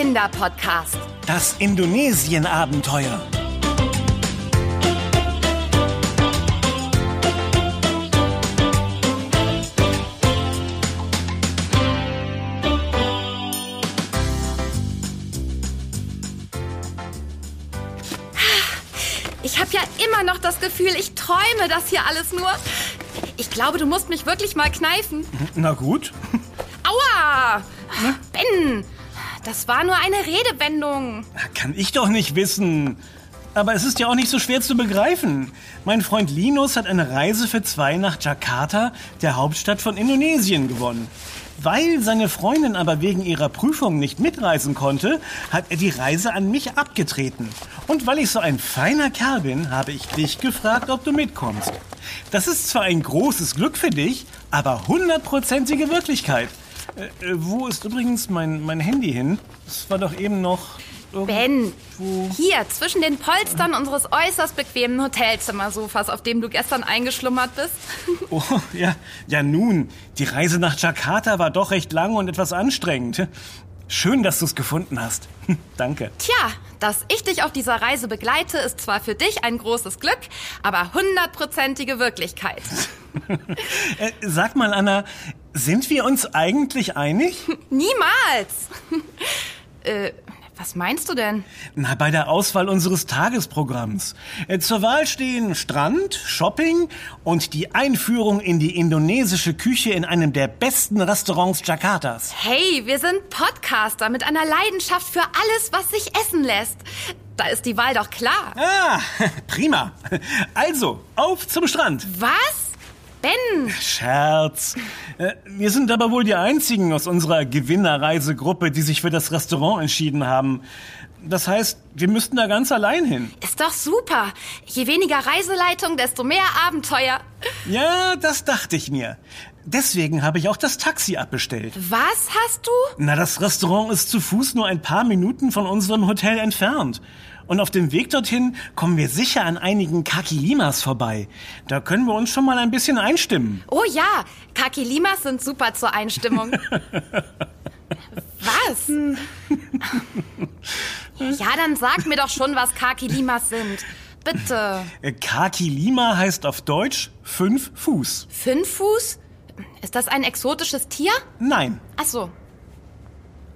Kinderpodcast. Das Indonesien-Abenteuer. Ich habe ja immer noch das Gefühl, ich träume das hier alles nur. Ich glaube, du musst mich wirklich mal kneifen. Na gut. Aua! Ben, das war nur eine Redewendung. Kann ich doch nicht wissen. Aber es ist ja auch nicht so schwer zu begreifen. Mein Freund Linus hat eine Reise für zwei nach Jakarta, der Hauptstadt von Indonesien, gewonnen. Weil seine Freundin aber wegen ihrer Prüfung nicht mitreisen konnte, hat er die Reise an mich abgetreten. Und weil ich so ein feiner Kerl bin, habe ich dich gefragt, ob du mitkommst. Das ist zwar ein großes Glück für dich, aber hundertprozentige Wirklichkeit. Äh, äh, wo ist übrigens mein, mein Handy hin? Es war doch eben noch. Ben, hier zwischen den Polstern unseres äußerst bequemen Hotelzimmersofas, auf dem du gestern eingeschlummert bist. Oh, ja, ja nun, die Reise nach Jakarta war doch recht lang und etwas anstrengend. Schön, dass du es gefunden hast. Danke. Tja, dass ich dich auf dieser Reise begleite, ist zwar für dich ein großes Glück, aber hundertprozentige Wirklichkeit. Äh, sag mal, Anna, sind wir uns eigentlich einig? Niemals! äh, was meinst du denn? Na, bei der Auswahl unseres Tagesprogramms. Äh, Zur Wahl stehen Strand, Shopping und die Einführung in die indonesische Küche in einem der besten Restaurants Jakartas. Hey, wir sind Podcaster mit einer Leidenschaft für alles, was sich essen lässt. Da ist die Wahl doch klar. Ah, prima. Also, auf zum Strand. Was? Ben, Scherz. Äh, Wir sind aber wohl die einzigen aus unserer Gewinnerreisegruppe, die sich für das Restaurant entschieden haben. Das heißt, wir müssten da ganz allein hin. ist doch super. Je weniger Reiseleitung, desto mehr Abenteuer. Ja, das dachte ich mir. Deswegen habe ich auch das Taxi abbestellt. Was hast du? Na, das Restaurant ist zu Fuß nur ein paar Minuten von unserem Hotel entfernt. Und auf dem Weg dorthin kommen wir sicher an einigen Kakilimas vorbei. Da können wir uns schon mal ein bisschen einstimmen. Oh ja, Kaki Limas sind super zur Einstimmung. Was? Ja, dann sag mir doch schon, was Kaki Limas sind. Bitte. Kakilima heißt auf Deutsch fünf Fuß. Fünf Fuß? Ist das ein exotisches Tier? Nein, Ach so.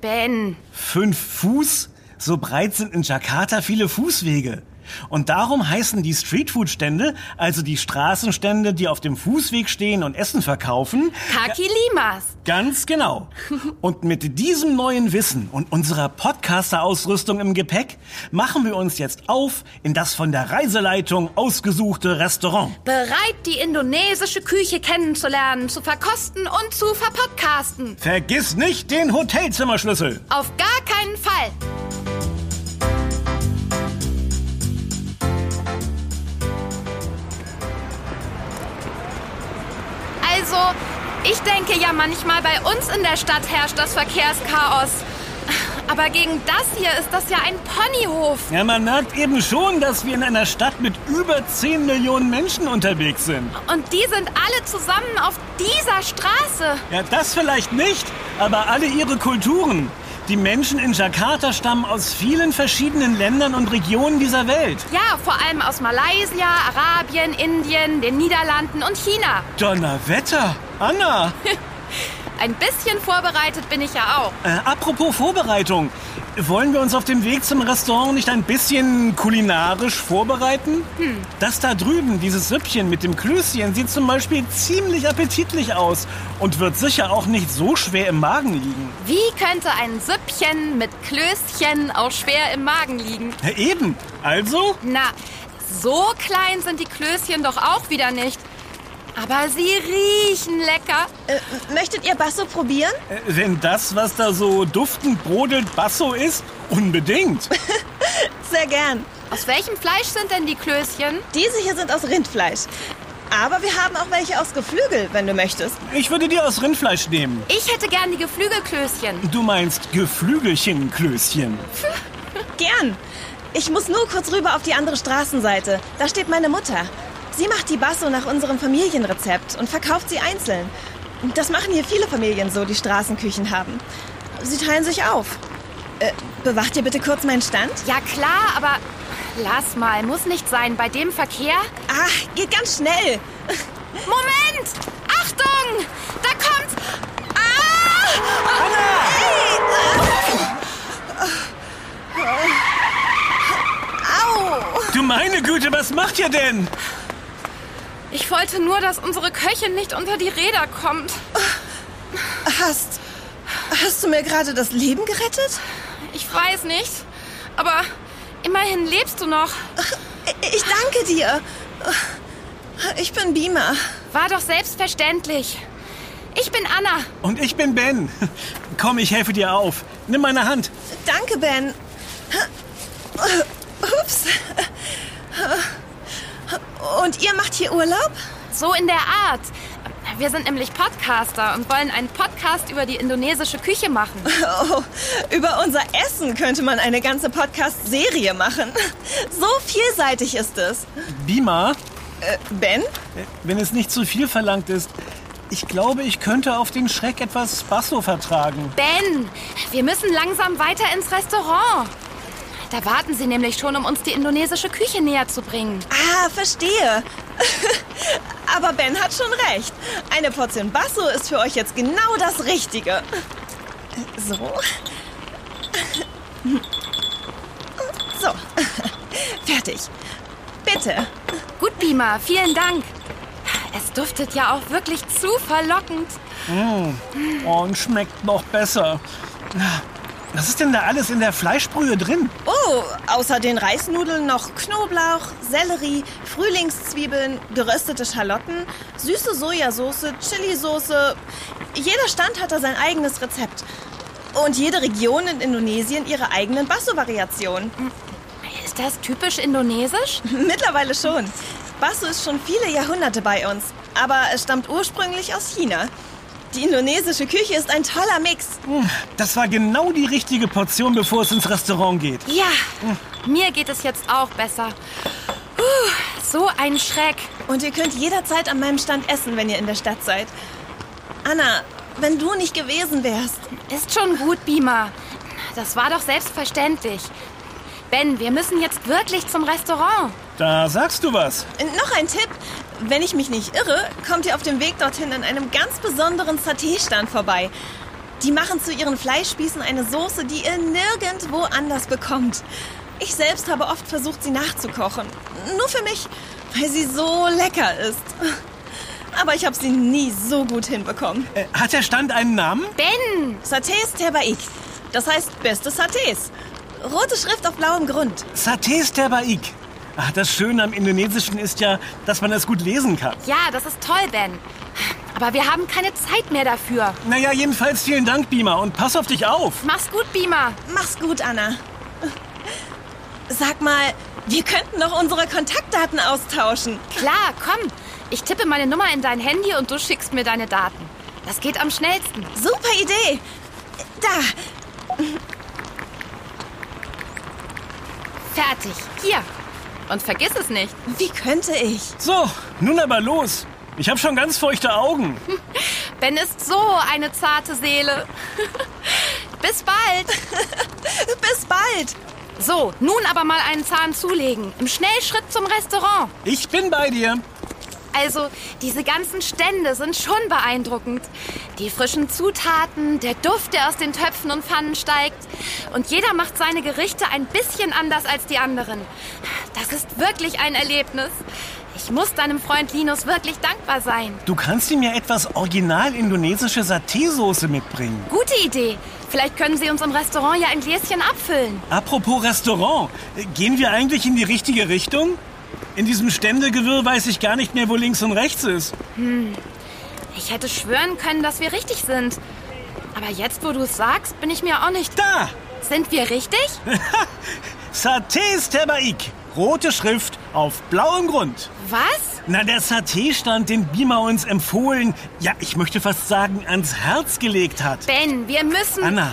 Ben, Fünf Fuß? So breit sind in Jakarta viele Fußwege. Und darum heißen die Streetfood-Stände, also die Straßenstände, die auf dem Fußweg stehen und Essen verkaufen, Kaki Limas. ganz genau. Und mit diesem neuen Wissen und unserer Podcaster-Ausrüstung im Gepäck machen wir uns jetzt auf in das von der Reiseleitung ausgesuchte Restaurant. Bereit, die indonesische Küche kennenzulernen, zu verkosten und zu verpodcasten. Vergiss nicht den Hotelzimmerschlüssel. Auf gar keinen Fall. Also, ich denke ja manchmal, bei uns in der Stadt herrscht das Verkehrschaos. Aber gegen das hier ist das ja ein Ponyhof. Ja, man merkt eben schon, dass wir in einer Stadt mit über 10 Millionen Menschen unterwegs sind. Und die sind alle zusammen auf dieser Straße. Ja, das vielleicht nicht, aber alle ihre Kulturen. Die Menschen in Jakarta stammen aus vielen verschiedenen Ländern und Regionen dieser Welt. Ja, vor allem aus Malaysia, Arabien, Indien, den Niederlanden und China. Donnerwetter! Anna! Ein bisschen vorbereitet bin ich ja auch. Äh, apropos Vorbereitung. Wollen wir uns auf dem Weg zum Restaurant nicht ein bisschen kulinarisch vorbereiten? Das da drüben, dieses Süppchen mit dem Klößchen, sieht zum Beispiel ziemlich appetitlich aus und wird sicher auch nicht so schwer im Magen liegen. Wie könnte ein Süppchen mit Klößchen auch schwer im Magen liegen? Ja, eben. Also, Na, so klein sind die Klößchen doch auch wieder nicht. Aber sie riechen lecker. Äh, möchtet ihr Basso probieren? äh, wenn das, was da so duftend brodelt, Basso ist, unbedingt. Sehr gern. Aus welchem Fleisch sind denn die Klößchen? Diese hier sind aus Rindfleisch. Aber wir haben auch welche aus Geflügel, wenn du möchtest. Ich würde die aus Rindfleisch nehmen. Ich hätte gern die Geflügelklößchen. Du meinst Geflügelchen-Klößchen. Gern. Ich muss nur kurz rüber auf die andere Straßenseite. Da steht meine Mutter. Sie macht die Basso nach unserem Familienrezept und verkauft sie einzeln. Das machen hier viele Familien so, die Straßenküchen haben. Sie teilen sich auf. Äh, bewacht ihr bitte kurz meinen Stand? Ja klar, aber lass mal, muss nicht sein. Bei dem Verkehr? Ah, geht ganz schnell. Moment! Achtung! Da kommt... Ah! Au! Du meine Güte, was macht ihr denn? Ich wollte nur, dass unsere Köchin nicht unter die Räder kommt. Hast. Hast du mir gerade das Leben gerettet? Ich weiß nicht, aber immerhin lebst du noch. Ich danke dir. Ich bin Beamer. War doch selbstverständlich. Ich bin Anna. Und ich bin Ben. Komm, ich helfe dir auf. Nimm meine Hand. Danke, Ben. Ups. Und ihr macht hier Urlaub? So in der Art. Wir sind nämlich Podcaster und wollen einen Podcast über die indonesische Küche machen. Oh, über unser Essen könnte man eine ganze Podcast-Serie machen. So vielseitig ist es. Bima, Äh, Ben? wenn es nicht zu viel verlangt ist, ich glaube, ich könnte auf den Schreck etwas Basso vertragen. Ben, wir müssen langsam weiter ins Restaurant. Da warten sie nämlich schon, um uns die indonesische Küche näher zu bringen. Ah, verstehe. Aber Ben hat schon recht. Eine Portion Basso ist für euch jetzt genau das Richtige. So. So. Fertig. Bitte. Gut, Bima, vielen Dank. Es duftet ja auch wirklich zu verlockend. Oh, und schmeckt noch besser. Was ist denn da alles in der Fleischbrühe drin? Oh, außer den Reisnudeln noch Knoblauch, Sellerie, Frühlingszwiebeln, geröstete Schalotten, süße Sojasauce, Chilisauce. Jeder Stand hat da sein eigenes Rezept. Und jede Region in Indonesien ihre eigenen Basso-Variationen. Ist das typisch indonesisch? Mittlerweile schon. Basso ist schon viele Jahrhunderte bei uns, aber es stammt ursprünglich aus China. Die indonesische Küche ist ein toller Mix. Das war genau die richtige Portion, bevor es ins Restaurant geht. Ja, mir geht es jetzt auch besser. Puh, so ein Schreck. Und ihr könnt jederzeit an meinem Stand essen, wenn ihr in der Stadt seid. Anna, wenn du nicht gewesen wärst. Ist schon gut, Bima. Das war doch selbstverständlich. Ben, wir müssen jetzt wirklich zum Restaurant. Da sagst du was. Noch ein Tipp. Wenn ich mich nicht irre, kommt ihr auf dem Weg dorthin an einem ganz besonderen Saté-Stand vorbei. Die machen zu ihren Fleischspießen eine Soße, die ihr nirgendwo anders bekommt. Ich selbst habe oft versucht, sie nachzukochen. Nur für mich, weil sie so lecker ist. Aber ich habe sie nie so gut hinbekommen. Äh, hat der Stand einen Namen? Ben! Satés Terbaik. Das heißt beste Satés. Rote Schrift auf blauem Grund. Satés Terbaik. Ach, das Schöne am Indonesischen ist ja, dass man es gut lesen kann. Ja, das ist toll, Ben. Aber wir haben keine Zeit mehr dafür. Naja, jedenfalls vielen Dank, Bima, und pass auf dich auf. Mach's gut, Bima. Mach's gut, Anna. Sag mal, wir könnten doch unsere Kontaktdaten austauschen. Klar, komm. Ich tippe meine Nummer in dein Handy und du schickst mir deine Daten. Das geht am schnellsten. Super Idee. Da, Fertig. Hier. Und vergiss es nicht. wie könnte ich? So, nun aber los. Ich habe schon ganz feuchte Augen. Ben ist so eine zarte Seele. Bis bald. Bis bald. So, nun aber mal einen Zahn zulegen. Im Schnellschritt zum Restaurant. Ich bin bei dir. Also, diese ganzen Stände sind schon beeindruckend. Die frischen Zutaten, der Duft, der aus den Töpfen und Pfannen steigt. Und jeder macht seine Gerichte ein bisschen anders als die anderen. Das ist wirklich ein Erlebnis. Ich muss deinem Freund Linus wirklich dankbar sein. Du kannst ihm ja etwas original indonesische Saté-Soße mitbringen. Gute Idee. Vielleicht können Sie uns im Restaurant ja ein Gläschen abfüllen. Apropos Restaurant, gehen wir eigentlich in die richtige Richtung? In diesem Ständegewirr weiß ich gar nicht mehr, wo links und rechts ist. Ich hätte schwören können, dass wir richtig sind. Aber jetzt, wo du es sagst, bin ich mir auch nicht. Da! Sind wir richtig? Satés Terbaik. Rote Schrift auf blauem Grund. Was? Na, der Saté-Stand, den Bima uns empfohlen, ja, ich möchte fast sagen, ans Herz gelegt hat. Ben, wir müssen. Anna,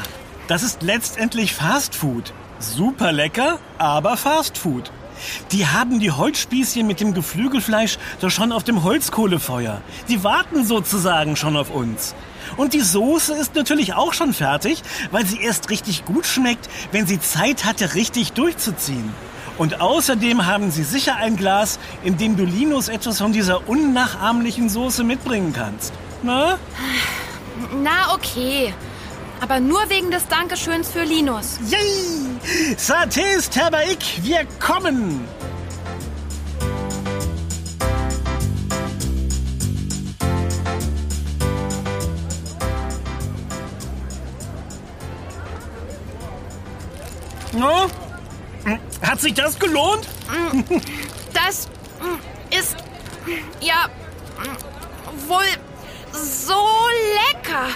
das ist letztendlich Fast Food. Super lecker, aber Fast Food. Die haben die Holzspießchen mit dem Geflügelfleisch doch schon auf dem Holzkohlefeuer. Die warten sozusagen schon auf uns. Und die Soße ist natürlich auch schon fertig, weil sie erst richtig gut schmeckt, wenn sie Zeit hatte, richtig durchzuziehen. Und außerdem haben sie sicher ein Glas, in dem du Linus etwas von dieser unnachahmlichen Soße mitbringen kannst. Na? Na, okay. Aber nur wegen des Dankeschöns für Linus. Yay! Satés Terbaik, wir kommen! No? Hat sich das gelohnt? Das ist ja wohl so lecker.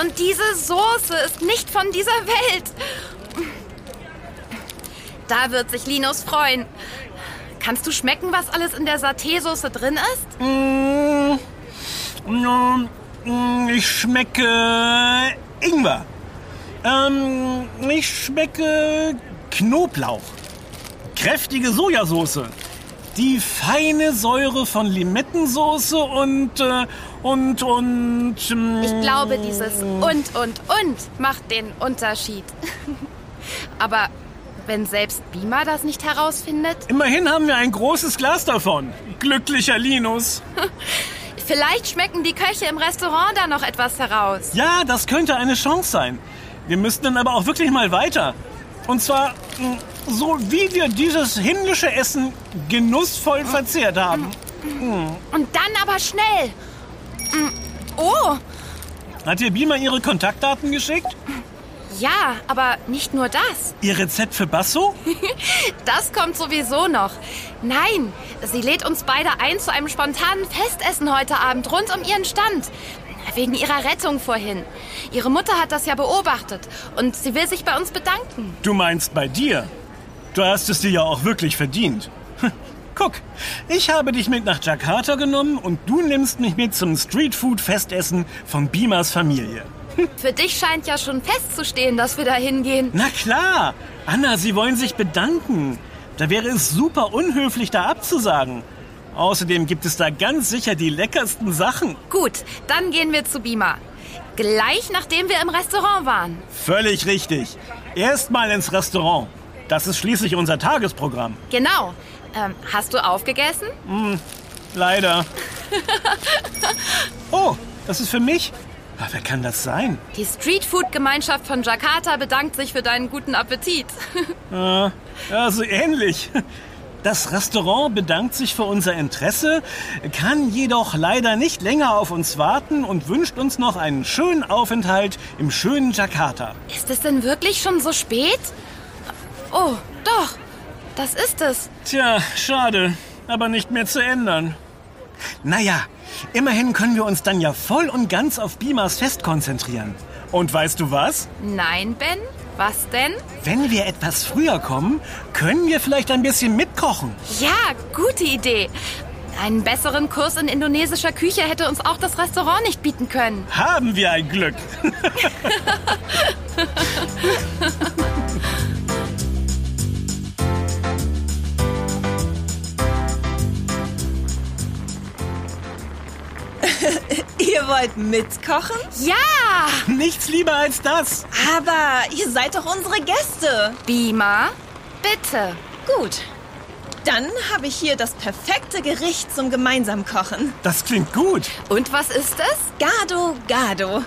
Und diese Soße ist nicht von dieser Welt. Da wird sich Linus freuen. Kannst du schmecken, was alles in der Saté-Soße drin ist? Mm, mm, ich schmecke Ingwer. Ähm, ich schmecke Knoblauch. Kräftige Sojasauce. Die feine Säure von Limettensoße und, äh, und, und... ähm, Ich glaube, dieses und, und, und macht den Unterschied. Aber wenn selbst Bima das nicht herausfindet, Immerhin haben wir ein großes Glas davon. Glücklicher Linus. vielleicht schmecken die Köche im Restaurant da noch etwas heraus. Ja, das könnte eine Chance sein. Wir müssten dann aber auch wirklich mal weiter. Und zwar mh, so, wie wir dieses himmlische Essen genussvoll verzehrt haben. Und dann aber schnell. Mm, Oh, Hat dir Bima ihre Kontaktdaten geschickt? ja, aber nicht nur das. Ihr Rezept für Basso? Das kommt sowieso noch. Nein, sie lädt uns beide ein zu einem spontanen Festessen heute Abend rund um ihren Stand. Wegen ihrer Rettung vorhin. Ihre Mutter hat das ja beobachtet und sie will sich bei uns bedanken. Du meinst bei dir? Du hast es dir ja auch wirklich verdient. Hm, Guck, ich habe dich mit nach Jakarta genommen und du nimmst mich mit zum Streetfood-Festessen von Bimas Familie. Für dich scheint ja schon festzustehen, dass wir da hingehen. Na klar! Anna, sie wollen sich bedanken. Da wäre es super unhöflich, da abzusagen. Außerdem gibt es da ganz sicher die leckersten Sachen. Gut, dann gehen wir zu Bima. Gleich nachdem wir im Restaurant waren. Völlig richtig. Erstmal ins Restaurant. Das ist schließlich unser Tagesprogramm. Genau. Ähm, hast du aufgegessen? Leider. Oh, das ist für mich? Ah, wer kann das sein? Die Streetfood-Gemeinschaft von Jakarta bedankt sich für deinen guten Appetit. Ja, so ähnlich. Das Restaurant bedankt sich für unser Interesse, kann jedoch leider nicht länger auf uns warten und wünscht uns noch einen schönen Aufenthalt im schönen Jakarta. Ist es denn wirklich schon so spät? Oh, doch. Das ist es. Tja, schade, aber nicht mehr zu ändern. Naja, immerhin können wir uns dann ja voll und ganz auf Bimas Fest konzentrieren. Und weißt du was? Nein, Ben? Was denn? Wenn wir etwas früher kommen, können wir vielleicht ein bisschen mitkochen. Ja, gute Idee. Einen besseren Kurs in indonesischer Küche hätte uns auch das Restaurant nicht bieten können. Haben wir ein Glück. Ihr wollt mitkochen? Ja! Nichts lieber als das. Aber ihr seid doch unsere Gäste. Bima, bitte. Gut. Dann habe ich hier das perfekte Gericht zum gemeinsamen Kochen. Das klingt gut. Und was ist es? Gado Gado.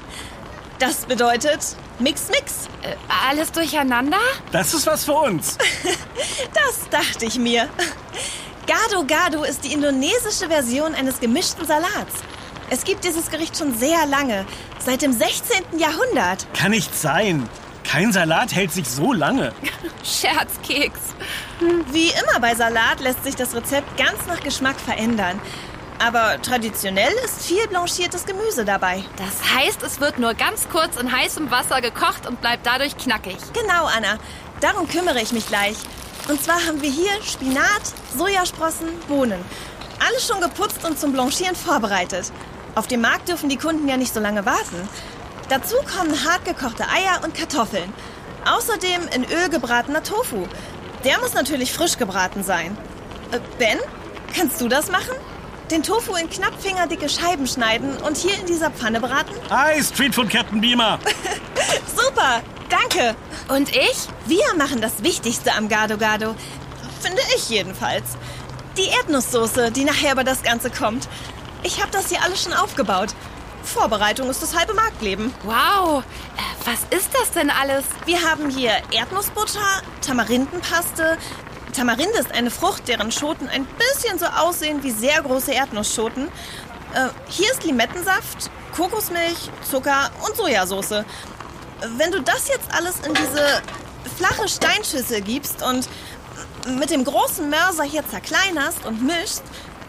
Das bedeutet Mix Mix. Äh, alles durcheinander? Das ist was für uns. Das dachte ich mir. Gado Gado ist die indonesische Version eines gemischten Salats. Es gibt dieses Gericht schon sehr lange, seit dem 16. Jahrhundert. Kann nicht sein. Kein Salat hält sich so lange. Scherzkeks. Wie immer bei Salat lässt sich das Rezept ganz nach Geschmack verändern. Aber traditionell ist viel blanchiertes Gemüse dabei. Das heißt, es wird nur ganz kurz in heißem Wasser gekocht und bleibt dadurch knackig. Genau, Anna. Darum kümmere ich mich gleich. Und zwar haben wir hier Spinat, Sojasprossen, Bohnen. Alles schon geputzt und zum Blanchieren vorbereitet. Auf dem Markt dürfen die Kunden ja nicht so lange warten. Dazu kommen hartgekochte Eier und Kartoffeln. Außerdem in Öl gebratener Tofu. Der muss natürlich frisch gebraten sein. Äh, ben, kannst du das machen? Den Tofu in knapp fingerdicke Scheiben schneiden und hier in dieser Pfanne braten? Hi, Streetfood Captain Beamer. Super, danke. Und ich? Wir machen das Wichtigste am Gado Gado. Finde ich jedenfalls. Die Erdnusssoße, die nachher über das Ganze kommt. Ich habe das hier alles schon aufgebaut. Vorbereitung ist das halbe Marktleben. Wow, äh, was ist das denn alles? Wir haben hier Erdnussbutter, Tamarindenpaste. Tamarinde ist eine Frucht, deren Schoten ein bisschen so aussehen wie sehr große Erdnussschoten. Äh, hier ist Limettensaft, Kokosmilch, Zucker und Sojasauce. Wenn du das jetzt alles in diese flache Steinschüssel gibst und mit dem großen Mörser hier zerkleinerst und mischst,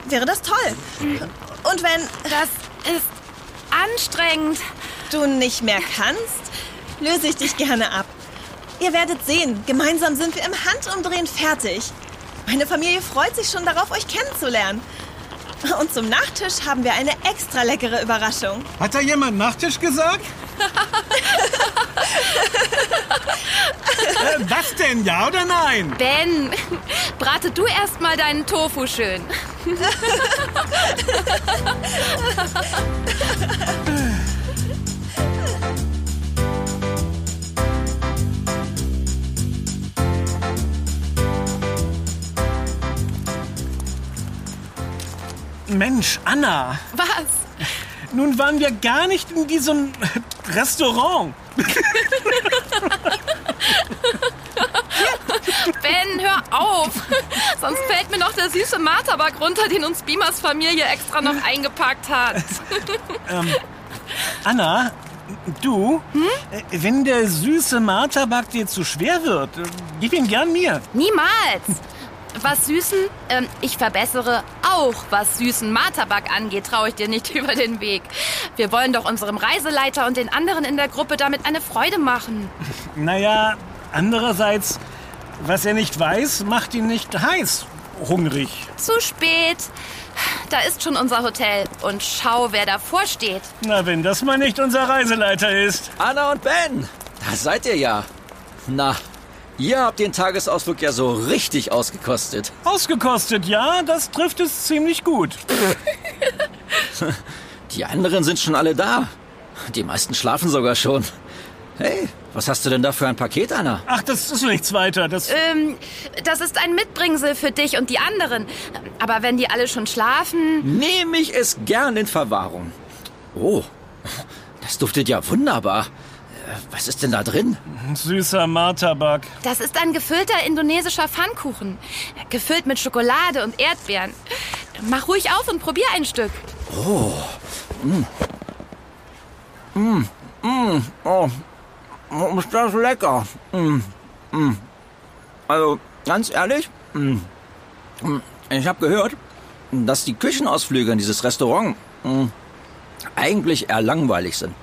wäre das toll. Und wenn Das ist anstrengend. du nicht mehr kannst, löse ich dich gerne ab. Ihr werdet sehen, gemeinsam sind wir im Handumdrehen fertig. Meine Familie freut sich schon darauf, euch kennenzulernen. Und zum Nachtisch haben wir eine extra leckere Überraschung. Hat da jemand Nachtisch gesagt? äh, was denn, ja oder nein? Ben, brate du erst mal deinen Tofu schön. Mensch, Anna, Was? nun waren wir gar nicht in diesem Restaurant. Ben, hör auf. Sonst fällt mir noch der süße Martabak runter, den uns Beamers Familie extra noch eingepackt hat. Anna, du, äh, wenn der süße Martabak dir zu schwer wird, gib ihn gern mir. Niemals. Was Süßen, ähm, ich verbessere auch, was süßen Martabak angeht, traue ich dir nicht über den Weg. Wir wollen doch unserem Reiseleiter und den anderen in der Gruppe damit eine Freude machen. Naja, andererseits, was er nicht weiß, macht ihn nicht heiß, hungrig. Zu spät. Da ist schon unser Hotel. Und schau, wer davor steht. Na, wenn das mal nicht unser Reiseleiter ist. Anna und Ben, da seid ihr ja. Na, ihr habt den Tagesausflug ja so richtig ausgekostet. Ausgekostet, ja, das trifft es ziemlich gut. Die anderen sind schon alle da. Die meisten schlafen sogar schon. Hey, was hast du denn da für ein Paket, Anna? Ach, das ist nichts weiter. Das, Ähm, das ist ein Mitbringsel für dich und die anderen. Aber wenn die alle schon schlafen. Nehme ich es gern in Verwahrung. Oh, das duftet ja wunderbar. Äh, Was ist denn da drin? süßer Martabak. Das ist ein gefüllter indonesischer Pfannkuchen. Gefüllt mit Schokolade und Erdbeeren. Mach ruhig auf und probier ein Stück. Oh, ist das lecker. Mm, mm. Also, ganz ehrlich, mm, mm, ich habe gehört, dass die Küchenausflüge in dieses Restaurant mm, eigentlich eher langweilig sind.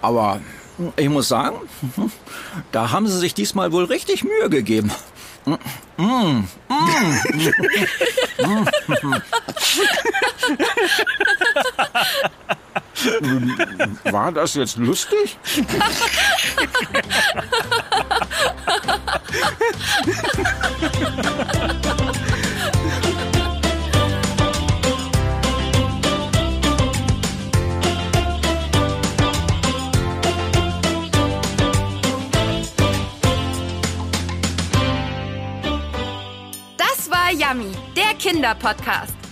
Aber mm, ich muss sagen, da haben sie sich diesmal wohl richtig Mühe gegeben. War das jetzt lustig? Das war Yummy, der Kinderpodcast.